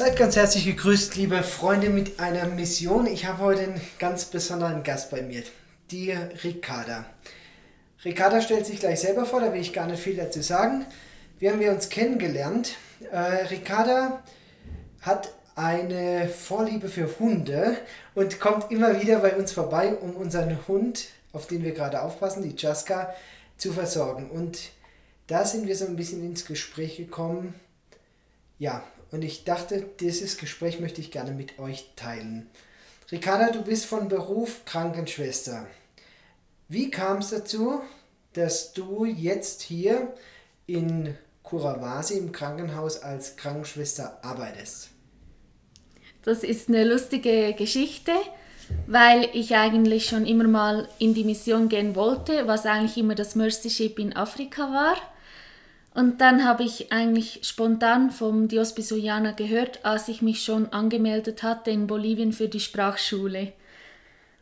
Seid ganz herzlich gegrüßt, liebe Freunde mit einer Mission. Ich habe heute einen ganz besonderen Gast bei mir, die Ricarda. Ricarda stellt sich gleich selber vor, da will ich gar nicht viel dazu sagen. Wie haben wir uns kennengelernt? Äh, Ricarda hat eine Vorliebe für Hunde und kommt immer wieder bei uns vorbei, um unseren Hund, auf den wir gerade aufpassen, die Jaska, zu versorgen. Und da sind wir so ein bisschen ins Gespräch gekommen. Ja, und ich dachte, dieses Gespräch möchte ich gerne mit euch teilen. Ricarda, du bist von Beruf Krankenschwester. Wie kam es dazu, dass du jetzt hier in Kurawasi im Krankenhaus als Krankenschwester arbeitest? Das ist eine lustige Geschichte, weil ich eigentlich schon immer mal in die Mission gehen wollte, was eigentlich immer das Mercy Ship in Afrika war. Und dann habe ich eigentlich spontan vom Dios Bisuyana gehört, als ich mich schon angemeldet hatte in Bolivien für die Sprachschule.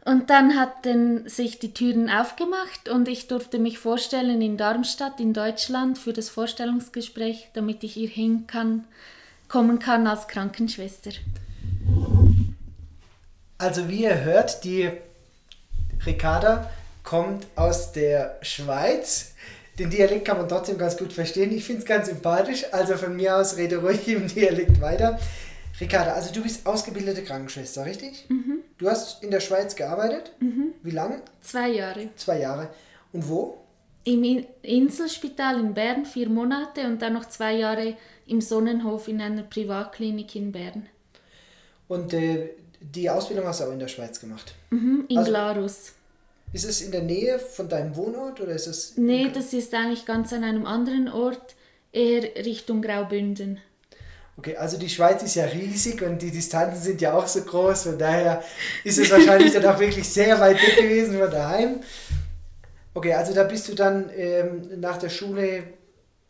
Und dann hatten sich die Türen aufgemacht und ich durfte mich vorstellen in Darmstadt in Deutschland für das Vorstellungsgespräch, damit ich hier hin kann, kommen kann als Krankenschwester. Also wie ihr hört, die Ricarda kommt aus der Schweiz den Dialekt kann man trotzdem ganz gut verstehen. Ich finde es ganz sympathisch. Also von mir aus rede ruhig im Dialekt weiter. Ricarda, also du bist ausgebildete Krankenschwester, richtig? Mhm. Du hast in der Schweiz gearbeitet? Mhm. Wie lange? Zwei Jahre. Zwei Jahre. Und wo? Im Inselspital in Bern vier Monate und dann noch zwei Jahre im Sonnenhof in einer Privatklinik in Bern. Und äh, die Ausbildung hast du auch in der Schweiz gemacht? Mhm, in also, Glarus. Ist es in der Nähe von deinem Wohnort oder ist es? Nee, das ist eigentlich ganz an einem anderen Ort, eher Richtung Graubünden. Okay, also die Schweiz ist ja riesig und die Distanzen sind ja auch so groß, von daher ist es wahrscheinlich dann auch wirklich sehr weit weg gewesen von daheim. Okay, also da bist du dann ähm, nach der Schule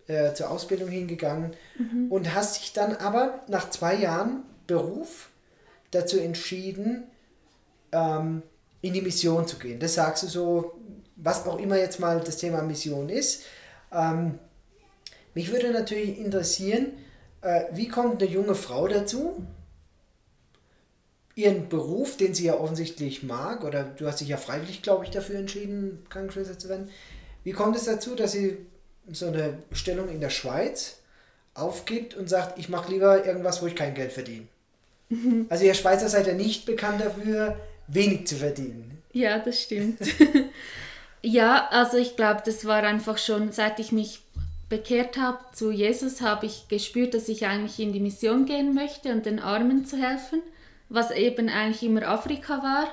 äh, zur Ausbildung hingegangen mhm. und hast dich dann aber nach zwei Jahren Beruf dazu entschieden, ähm, in die Mission zu gehen. Das sagst du so, was auch immer jetzt mal das Thema Mission ist. Ähm, mich würde natürlich interessieren, äh, wie kommt eine junge Frau dazu, ihren Beruf, den sie ja offensichtlich mag, oder du hast dich ja freiwillig, glaube ich, dafür entschieden, Krankenschwester zu werden. Wie kommt es dazu, dass sie so eine Stellung in der Schweiz aufgibt und sagt, ich mache lieber irgendwas, wo ich kein Geld verdiene? Also ihr Schweizer seid ja nicht bekannt dafür, wenig zu verdienen. Ja, das stimmt. ja, also ich glaube, das war einfach schon, seit ich mich bekehrt habe zu Jesus, habe ich gespürt, dass ich eigentlich in die Mission gehen möchte und den Armen zu helfen, was eben eigentlich immer Afrika war.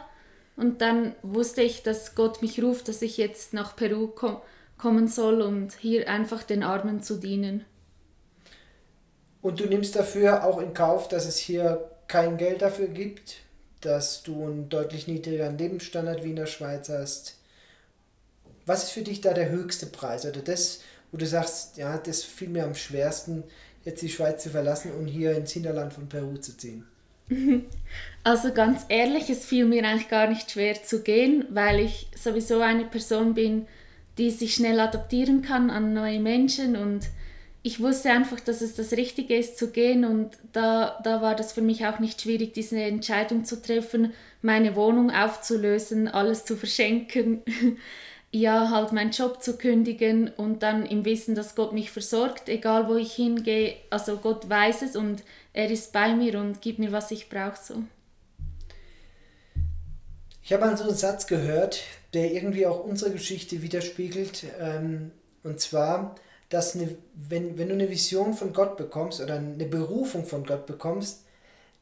Und dann wusste ich, dass Gott mich ruft, dass ich jetzt nach Peru kom kommen soll und hier einfach den Armen zu dienen. Und du nimmst dafür auch in Kauf, dass es hier kein Geld dafür gibt? Dass du einen deutlich niedrigeren Lebensstandard wie in der Schweiz hast. Was ist für dich da der höchste Preis oder das, wo du sagst, ja, das fiel mir am schwersten, jetzt die Schweiz zu verlassen und hier ins Hinterland von Peru zu ziehen? Also ganz ehrlich, es fiel mir eigentlich gar nicht schwer zu gehen, weil ich sowieso eine Person bin, die sich schnell adaptieren kann an neue Menschen und ich wusste einfach, dass es das Richtige ist zu gehen und da, da war das für mich auch nicht schwierig, diese Entscheidung zu treffen, meine Wohnung aufzulösen, alles zu verschenken, ja, halt meinen Job zu kündigen und dann im Wissen, dass Gott mich versorgt, egal wo ich hingehe, also Gott weiß es und er ist bei mir und gibt mir, was ich brauche so. Ich habe mal so einen Satz gehört, der irgendwie auch unsere Geschichte widerspiegelt, ähm, und zwar, dass eine, wenn, wenn du eine Vision von Gott bekommst oder eine Berufung von Gott bekommst,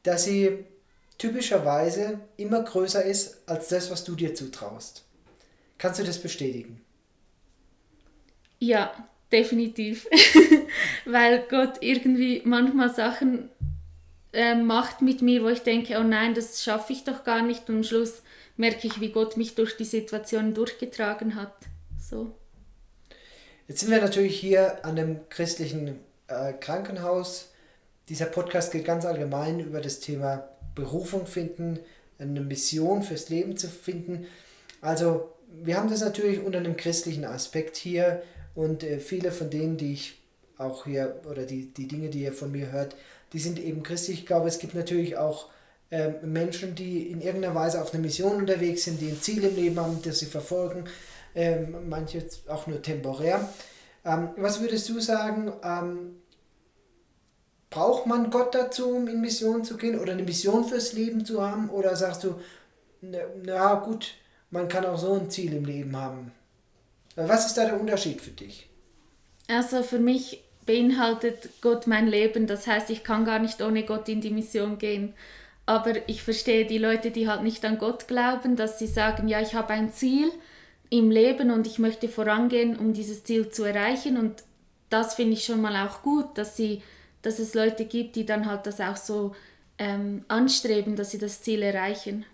dass sie typischerweise immer größer ist als das, was du dir zutraust. Kannst du das bestätigen? Ja, definitiv. Weil Gott irgendwie manchmal Sachen äh, macht mit mir, wo ich denke, oh nein, das schaffe ich doch gar nicht. Und am Schluss merke ich, wie Gott mich durch die Situation durchgetragen hat. So. Jetzt sind wir natürlich hier an einem christlichen äh, Krankenhaus. Dieser Podcast geht ganz allgemein über das Thema Berufung finden, eine Mission fürs Leben zu finden. Also wir haben das natürlich unter einem christlichen Aspekt hier und äh, viele von denen, die ich auch hier oder die, die Dinge, die ihr von mir hört, die sind eben christlich. Ich glaube, es gibt natürlich auch ähm, Menschen, die in irgendeiner Weise auf einer Mission unterwegs sind, die ein Ziel im Leben haben, das sie verfolgen, ähm, manche auch nur temporär. Ähm, was würdest du sagen, ähm, braucht man Gott dazu, um in Mission zu gehen oder eine Mission fürs Leben zu haben? Oder sagst du, na, na gut, man kann auch so ein Ziel im Leben haben? Was ist da der Unterschied für dich? Also für mich beinhaltet Gott mein Leben. Das heißt, ich kann gar nicht ohne Gott in die Mission gehen. Aber ich verstehe die Leute, die halt nicht an Gott glauben, dass sie sagen, ja, ich habe ein Ziel im Leben und ich möchte vorangehen, um dieses Ziel zu erreichen. Und das finde ich schon mal auch gut, dass, sie, dass es Leute gibt, die dann halt das auch so ähm, anstreben, dass sie das Ziel erreichen.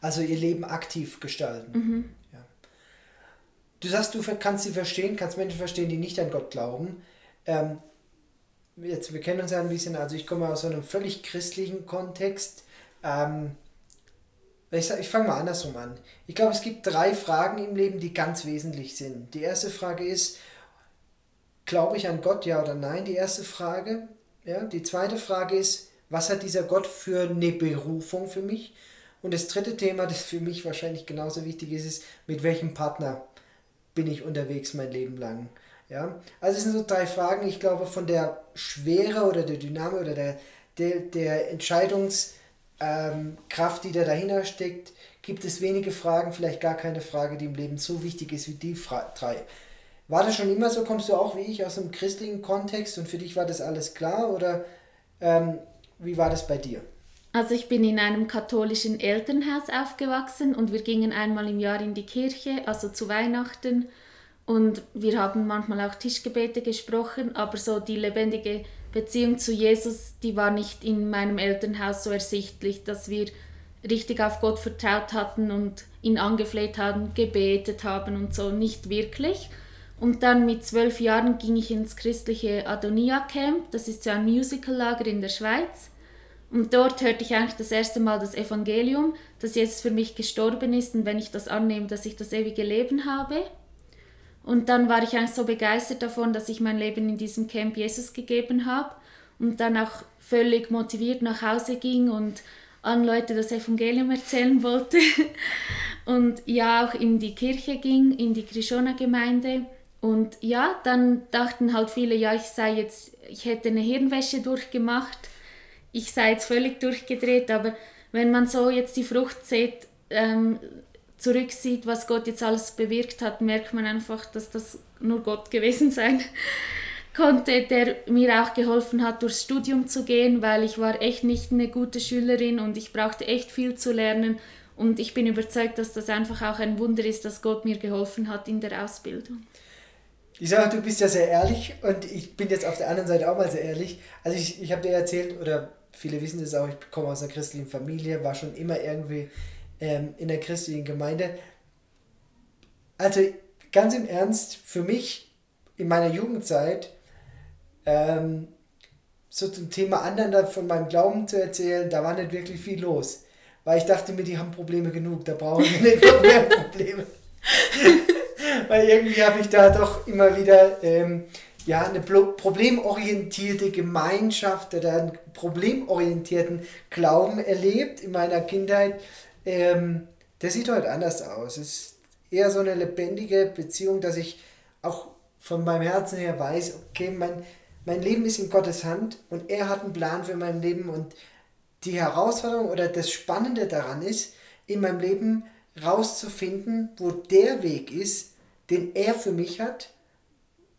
Also ihr Leben aktiv gestalten. Mhm. Ja. Du sagst, du kannst sie verstehen, kannst Menschen verstehen, die nicht an Gott glauben. Ähm, jetzt, wir kennen uns ja ein bisschen, also ich komme aus so einem völlig christlichen Kontext. Ähm, ich, ich fange mal andersrum an. Ich glaube, es gibt drei Fragen im Leben, die ganz wesentlich sind. Die erste Frage ist, glaube ich an Gott, ja oder nein? Die erste Frage. Ja, die zweite Frage ist, was hat dieser Gott für eine Berufung für mich? Und das dritte Thema, das für mich wahrscheinlich genauso wichtig ist, ist, mit welchem Partner bin ich unterwegs mein Leben lang? Ja, also es sind so drei Fragen. Ich glaube, von der Schwere oder der Dynamik oder der, der, der Entscheidungskraft, ähm, die da dahinter steckt, gibt es wenige Fragen, vielleicht gar keine Frage, die im Leben so wichtig ist wie die Fra drei. War das schon immer so? Kommst du auch wie ich aus einem christlichen Kontext und für dich war das alles klar oder ähm, wie war das bei dir? Also ich bin in einem katholischen Elternhaus aufgewachsen und wir gingen einmal im Jahr in die Kirche, also zu Weihnachten. Und wir haben manchmal auch Tischgebete gesprochen, aber so die lebendige Beziehung zu Jesus, die war nicht in meinem Elternhaus so ersichtlich, dass wir richtig auf Gott vertraut hatten und ihn angefleht haben, gebetet haben und so, nicht wirklich. Und dann mit zwölf Jahren ging ich ins christliche Adonia Camp, das ist so ein Musicallager in der Schweiz. Und dort hörte ich eigentlich das erste Mal das Evangelium, dass Jesus für mich gestorben ist und wenn ich das annehme, dass ich das ewige Leben habe. Und dann war ich eigentlich so begeistert davon, dass ich mein Leben in diesem Camp Jesus gegeben habe und dann auch völlig motiviert nach Hause ging und an Leute das Evangelium erzählen wollte und ja auch in die Kirche ging, in die Krishona-Gemeinde. Und ja, dann dachten halt viele, ja, ich sei jetzt, ich hätte eine Hirnwäsche durchgemacht, ich sei jetzt völlig durchgedreht, aber wenn man so jetzt die Frucht sieht, ähm, zurücksieht, was Gott jetzt alles bewirkt hat, merkt man einfach, dass das nur Gott gewesen sein konnte, der mir auch geholfen hat, durchs Studium zu gehen, weil ich war echt nicht eine gute Schülerin und ich brauchte echt viel zu lernen. Und ich bin überzeugt, dass das einfach auch ein Wunder ist, dass Gott mir geholfen hat in der Ausbildung. Ich sage, du bist ja sehr ehrlich und ich bin jetzt auf der anderen Seite auch mal sehr ehrlich. Also ich, ich habe dir erzählt, oder viele wissen das auch, ich komme aus einer christlichen Familie, war schon immer irgendwie ähm, in der christlichen Gemeinde. Also ganz im Ernst, für mich in meiner Jugendzeit ähm, so zum Thema anderen von meinem Glauben zu erzählen, da war nicht wirklich viel los. Weil ich dachte mir, die haben Probleme genug, da brauchen sie nicht noch mehr Probleme. Weil irgendwie habe ich da doch immer wieder ähm, ja, eine problemorientierte Gemeinschaft oder einen problemorientierten Glauben erlebt in meiner Kindheit. Ähm, der sieht heute anders aus. Es ist eher so eine lebendige Beziehung, dass ich auch von meinem Herzen her weiß, okay, mein, mein Leben ist in Gottes Hand und er hat einen Plan für mein Leben und die Herausforderung oder das Spannende daran ist, in meinem Leben rauszufinden, wo der Weg ist, den er für mich hat,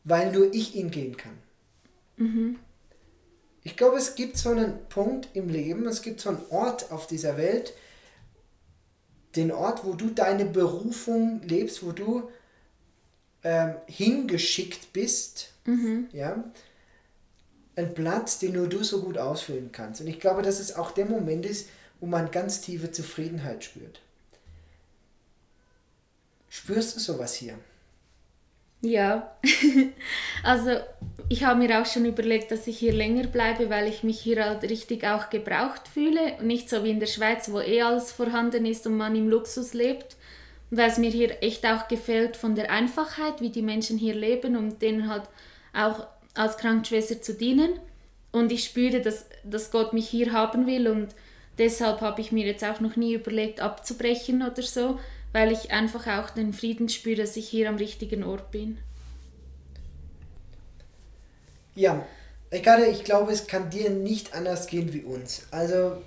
weil nur ich ihn gehen kann. Mhm. Ich glaube, es gibt so einen Punkt im Leben, es gibt so einen Ort auf dieser Welt, den Ort, wo du deine Berufung lebst, wo du ähm, hingeschickt bist, mhm. ja, ein Platz, den nur du so gut ausfüllen kannst. Und ich glaube, dass es auch der Moment ist, wo man ganz tiefe Zufriedenheit spürt. Spürst du sowas hier? Ja, also ich habe mir auch schon überlegt, dass ich hier länger bleibe, weil ich mich hier halt richtig auch gebraucht fühle. Nicht so wie in der Schweiz, wo eh alles vorhanden ist und man im Luxus lebt. weil es mir hier echt auch gefällt von der Einfachheit, wie die Menschen hier leben und denen halt auch als Krankenschwester zu dienen. Und ich spüre, dass, dass Gott mich hier haben will und deshalb habe ich mir jetzt auch noch nie überlegt, abzubrechen oder so, weil ich einfach auch den Frieden spüre, dass ich hier am richtigen Ort bin. Ja, Ricardo, ich glaube, es kann dir nicht anders gehen wie uns. Also,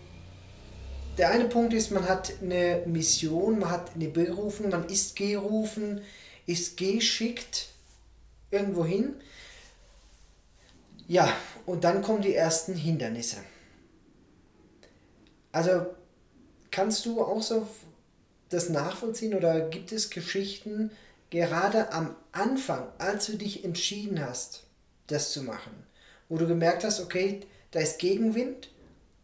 der eine Punkt ist, man hat eine Mission, man hat eine Berufung, man ist gerufen, ist geschickt irgendwo hin. Ja, und dann kommen die ersten Hindernisse. Also, kannst du auch so das nachvollziehen oder gibt es Geschichten, gerade am Anfang, als du dich entschieden hast, das zu machen, wo du gemerkt hast, okay, da ist Gegenwind,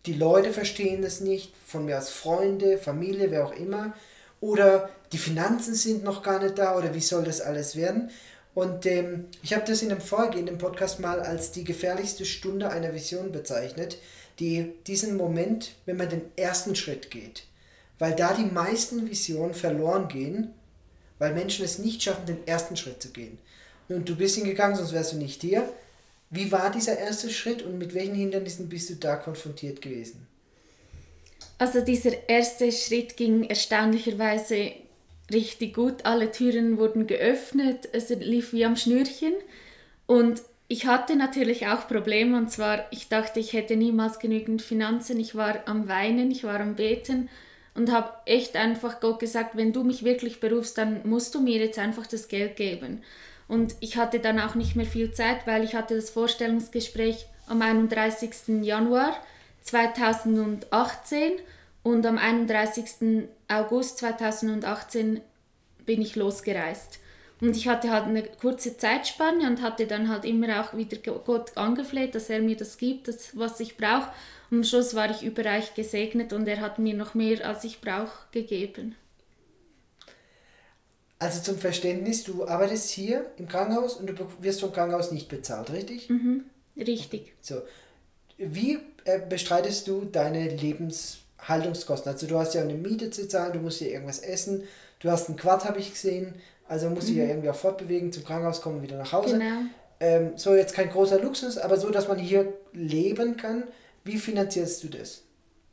die Leute verstehen es nicht, von mir als Freunde, Familie, wer auch immer, oder die Finanzen sind noch gar nicht da, oder wie soll das alles werden? Und ähm, ich habe das in einem vorgehenden Podcast mal als die gefährlichste Stunde einer Vision bezeichnet, die diesen Moment, wenn man den ersten Schritt geht, weil da die meisten Visionen verloren gehen, weil Menschen es nicht schaffen, den ersten Schritt zu gehen. Und du bist hingegangen, sonst wärst du nicht hier. Wie war dieser erste Schritt und mit welchen Hindernissen bist du da konfrontiert gewesen? Also dieser erste Schritt ging erstaunlicherweise richtig gut. Alle Türen wurden geöffnet, es lief wie am Schnürchen. Und ich hatte natürlich auch Probleme und zwar, ich dachte, ich hätte niemals genügend Finanzen. Ich war am Weinen, ich war am Beten und habe echt einfach Gott gesagt, wenn du mich wirklich berufst, dann musst du mir jetzt einfach das Geld geben. Und ich hatte dann auch nicht mehr viel Zeit, weil ich hatte das Vorstellungsgespräch am 31. Januar 2018 und am 31. August 2018 bin ich losgereist. Und ich hatte halt eine kurze Zeitspanne und hatte dann halt immer auch wieder Gott angefleht, dass er mir das gibt, das, was ich brauche. Und am Schluss war ich überreich gesegnet und er hat mir noch mehr, als ich brauche, gegeben. Also zum Verständnis, du arbeitest hier im Krankenhaus und du wirst vom Krankenhaus nicht bezahlt, richtig? Mhm, richtig. So. Wie äh, bestreitest du deine Lebenshaltungskosten? Also du hast ja eine Miete zu zahlen, du musst hier irgendwas essen, du hast einen Quad, habe ich gesehen, also musst du mhm. ja irgendwie auch fortbewegen, zum Krankenhaus kommen, wieder nach Hause. Genau. Ähm, so jetzt kein großer Luxus, aber so, dass man hier leben kann. Wie finanzierst du das?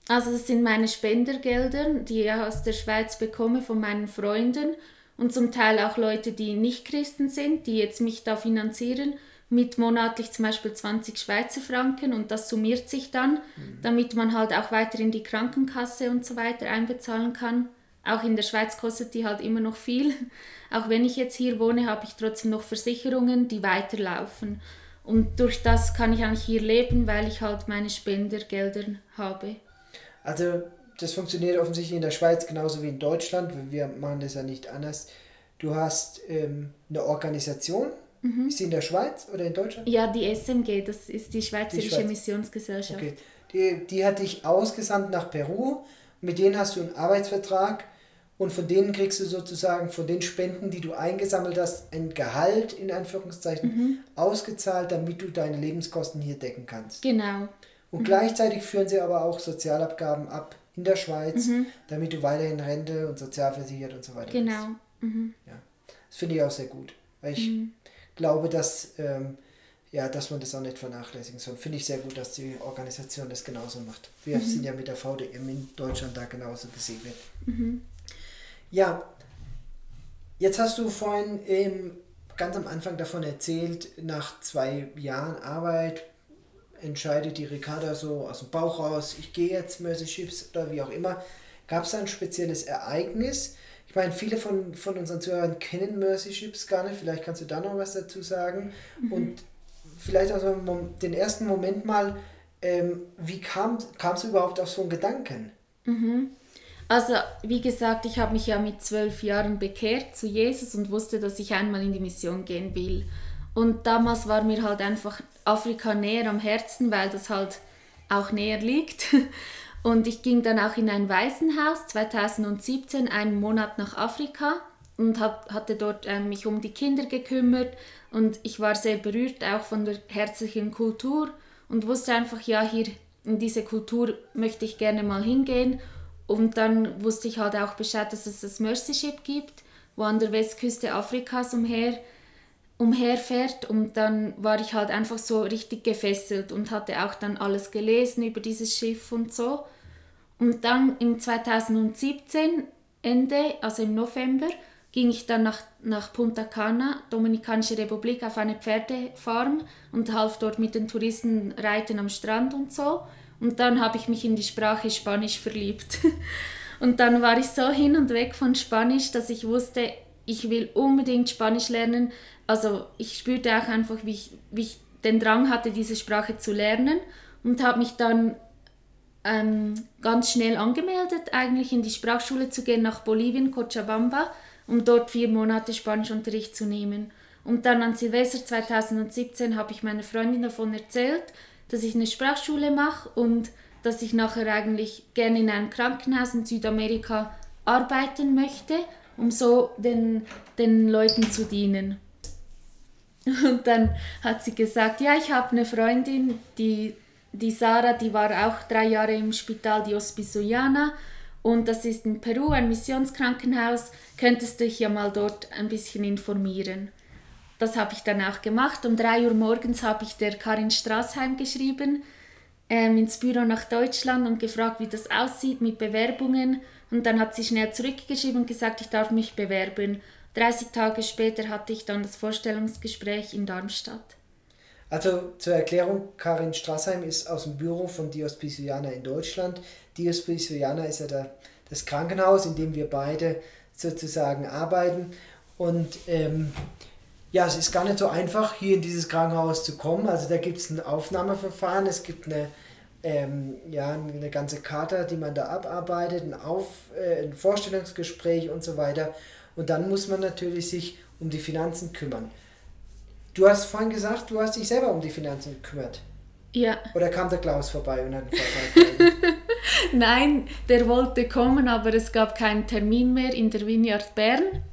Also das sind meine Spendergelder, die ich aus der Schweiz bekomme von meinen Freunden und zum Teil auch Leute, die nicht Christen sind, die jetzt mich da finanzieren mit monatlich zum Beispiel 20 Schweizer Franken und das summiert sich dann, mhm. damit man halt auch weiter in die Krankenkasse und so weiter einbezahlen kann. Auch in der Schweiz kostet die halt immer noch viel. Auch wenn ich jetzt hier wohne, habe ich trotzdem noch Versicherungen, die weiterlaufen. Und durch das kann ich eigentlich hier leben, weil ich halt meine Spendergelder habe. Also das funktioniert offensichtlich in der Schweiz genauso wie in Deutschland. Wir machen das ja nicht anders. Du hast ähm, eine Organisation. Mhm. Ist sie in der Schweiz oder in Deutschland? Ja, die SMG, das ist die Schweizerische die Schweiz. Missionsgesellschaft. Okay. Die, die hat dich ausgesandt nach Peru. Mit denen hast du einen Arbeitsvertrag und von denen kriegst du sozusagen von den Spenden, die du eingesammelt hast, ein Gehalt in Anführungszeichen mhm. ausgezahlt, damit du deine Lebenskosten hier decken kannst. Genau. Und mhm. gleichzeitig führen sie aber auch Sozialabgaben ab in der Schweiz, mhm. damit du weiterhin Rente und sozialversichert und so weiter Genau. Mhm. Ja. Das finde ich auch sehr gut, weil ich mhm. glaube, dass, ähm, ja, dass man das auch nicht vernachlässigen soll. Finde ich sehr gut, dass die Organisation das genauso macht. Wir mhm. sind ja mit der VDM in Deutschland da genauso gesegnet. Mhm. Ja, jetzt hast du vorhin ähm, ganz am Anfang davon erzählt, nach zwei Jahren Arbeit entscheidet die Ricarda so aus dem Bauch raus, ich gehe jetzt Mercy Chips oder wie auch immer. Gab es da ein spezielles Ereignis? Ich meine, viele von, von unseren Zuhörern kennen Mercy Chips gar nicht. Vielleicht kannst du da noch was dazu sagen. Mhm. Und vielleicht also den ersten Moment mal, ähm, wie kam es überhaupt auf so einen Gedanken? Mhm. Also, wie gesagt, ich habe mich ja mit zwölf Jahren bekehrt zu Jesus und wusste, dass ich einmal in die Mission gehen will. Und damals war mir halt einfach Afrika näher am Herzen, weil das halt auch näher liegt. Und ich ging dann auch in ein Waisenhaus 2017, einen Monat nach Afrika und hab, hatte dort äh, mich um die Kinder gekümmert und ich war sehr berührt auch von der herzlichen Kultur und wusste einfach, ja, hier in diese Kultur möchte ich gerne mal hingehen und dann wusste ich halt auch Bescheid, dass es das Mercy Ship gibt, wo an der Westküste Afrikas umher umherfährt und dann war ich halt einfach so richtig gefesselt und hatte auch dann alles gelesen über dieses Schiff und so. Und dann im 2017, Ende, also im November, ging ich dann nach, nach Punta Cana, Dominikanische Republik, auf eine Pferdefarm und half dort mit den Touristen reiten am Strand und so. Und dann habe ich mich in die Sprache Spanisch verliebt. Und dann war ich so hin und weg von Spanisch, dass ich wusste, ich will unbedingt Spanisch lernen. Also ich spürte auch einfach, wie ich, wie ich den Drang hatte, diese Sprache zu lernen und habe mich dann ähm, ganz schnell angemeldet, eigentlich in die Sprachschule zu gehen nach Bolivien, Cochabamba um dort vier Monate Spanischunterricht zu nehmen. Und dann an Silvester 2017 habe ich meiner Freundin davon erzählt, dass ich eine Sprachschule mache und dass ich nachher eigentlich gerne in einem Krankenhaus in Südamerika arbeiten möchte, um so den, den Leuten zu dienen. Und dann hat sie gesagt, ja, ich habe eine Freundin, die, die Sarah, die war auch drei Jahre im Spital di Ospisuiana und das ist in Peru ein Missionskrankenhaus. Könntest du dich ja mal dort ein bisschen informieren. Das habe ich dann auch gemacht. Um 3 Uhr morgens habe ich der Karin Straßheim geschrieben, ähm, ins Büro nach Deutschland und gefragt, wie das aussieht mit Bewerbungen. Und dann hat sie schnell zurückgeschrieben und gesagt, ich darf mich bewerben. 30 Tage später hatte ich dann das Vorstellungsgespräch in Darmstadt. Also zur Erklärung, Karin Straßheim ist aus dem Büro von Dios Pisiana in Deutschland. Dios Pisiana ist ja der, das Krankenhaus, in dem wir beide sozusagen arbeiten. Und ähm, ja, es ist gar nicht so einfach, hier in dieses Krankenhaus zu kommen. Also da gibt es ein Aufnahmeverfahren, es gibt eine, ähm, ja, eine ganze Karte, die man da abarbeitet, ein, Auf, äh, ein Vorstellungsgespräch und so weiter. Und dann muss man natürlich sich um die Finanzen kümmern. Du hast vorhin gesagt, du hast dich selber um die Finanzen gekümmert. Ja. Oder kam der Klaus vorbei und hat einen Vortrag Nein, der wollte kommen, aber es gab keinen Termin mehr in der Vineyard Bern.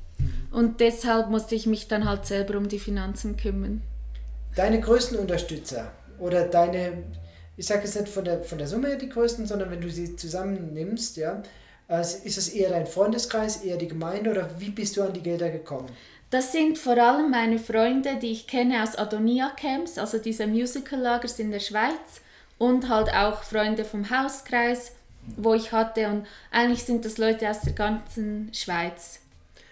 Und deshalb musste ich mich dann halt selber um die Finanzen kümmern. Deine größten Unterstützer oder deine, ich sage jetzt nicht von der, von der Summe her die größten, sondern wenn du sie zusammennimmst, ja, äh, ist es eher dein Freundeskreis, eher die Gemeinde oder wie bist du an die Gelder gekommen? Das sind vor allem meine Freunde, die ich kenne aus Adonia Camps, also diese Musical-Lagers in der Schweiz und halt auch Freunde vom Hauskreis, wo ich hatte und eigentlich sind das Leute aus der ganzen Schweiz.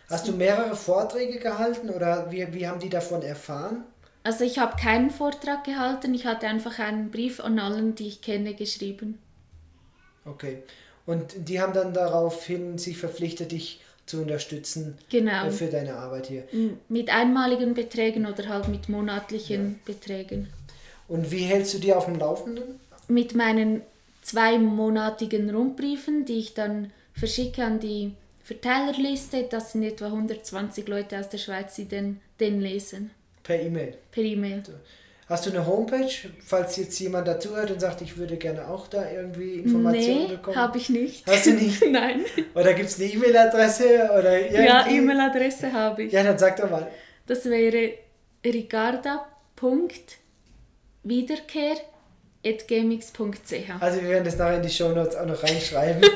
Hast du mehrere Vorträge gehalten oder wie, wie haben die davon erfahren? Also ich habe keinen Vortrag gehalten, ich hatte einfach einen Brief an allen, die ich kenne, geschrieben. Okay. Und die haben dann daraufhin sich verpflichtet, dich zu unterstützen genau. Äh, für deine Arbeit hier. Mit einmaligen Beträgen oder halt mit monatlichen ja. Beträgen. Und wie hältst du die auf dem Laufenden? Mit meinen zweimonatigen Rundbriefen, die ich dann verschicke an die Verteilerliste. Das sind etwa 120 Leute aus der Schweiz, die den, den lesen. Per E-Mail? Per E-Mail. Hast du eine Homepage, falls jetzt jemand dazuhört und sagt, ich würde gerne auch da irgendwie Informationen nee, bekommen? Habe ich nicht. Hast du nicht? Nein. Oder gibt es eine E-Mail-Adresse? Ja, E-Mail-Adresse habe ich. Ja, dann sag doch mal. Das wäre ricarda.wiederkehr.gmx.ch Also wir werden das nachher in die Show Notes auch noch reinschreiben.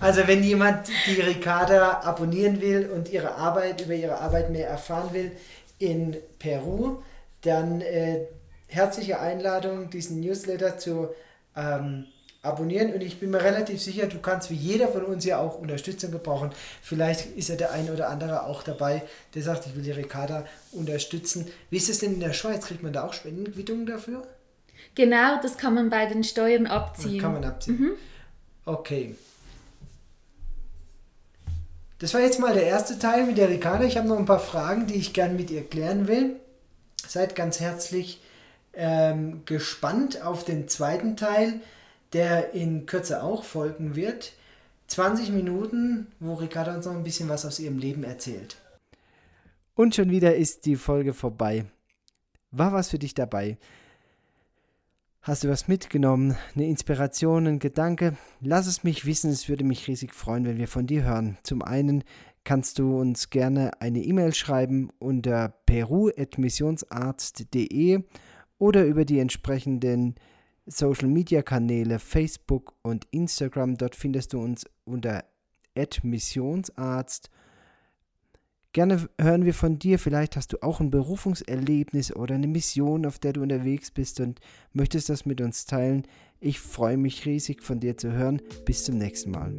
also wenn jemand die Ricarda abonnieren will und ihre Arbeit, über ihre Arbeit mehr erfahren will in Peru, dann äh, herzliche Einladung, diesen Newsletter zu ähm, abonnieren. Und ich bin mir relativ sicher, du kannst wie jeder von uns ja auch Unterstützung gebrauchen. Vielleicht ist ja der ein oder andere auch dabei, der sagt, ich will die Ricarda unterstützen. Wie ist es denn in der Schweiz? Kriegt man da auch Spendenquittungen dafür? Genau, das kann man bei den Steuern abziehen. Kann man abziehen. Mhm. Okay. Das war jetzt mal der erste Teil mit der Ricarda. Ich habe noch ein paar Fragen, die ich gerne mit ihr klären will. Seid ganz herzlich ähm, gespannt auf den zweiten Teil, der in Kürze auch folgen wird. 20 Minuten, wo Ricarda uns noch ein bisschen was aus ihrem Leben erzählt. Und schon wieder ist die Folge vorbei. War was für dich dabei? Hast du was mitgenommen? Eine Inspiration, ein Gedanke? Lass es mich wissen, es würde mich riesig freuen, wenn wir von dir hören. Zum einen kannst du uns gerne eine E-Mail schreiben unter peru.missionsarzt.de oder über die entsprechenden Social Media Kanäle Facebook und Instagram. Dort findest du uns unter missionsarzt. Gerne hören wir von dir. Vielleicht hast du auch ein Berufungserlebnis oder eine Mission, auf der du unterwegs bist und möchtest das mit uns teilen. Ich freue mich riesig von dir zu hören. Bis zum nächsten Mal.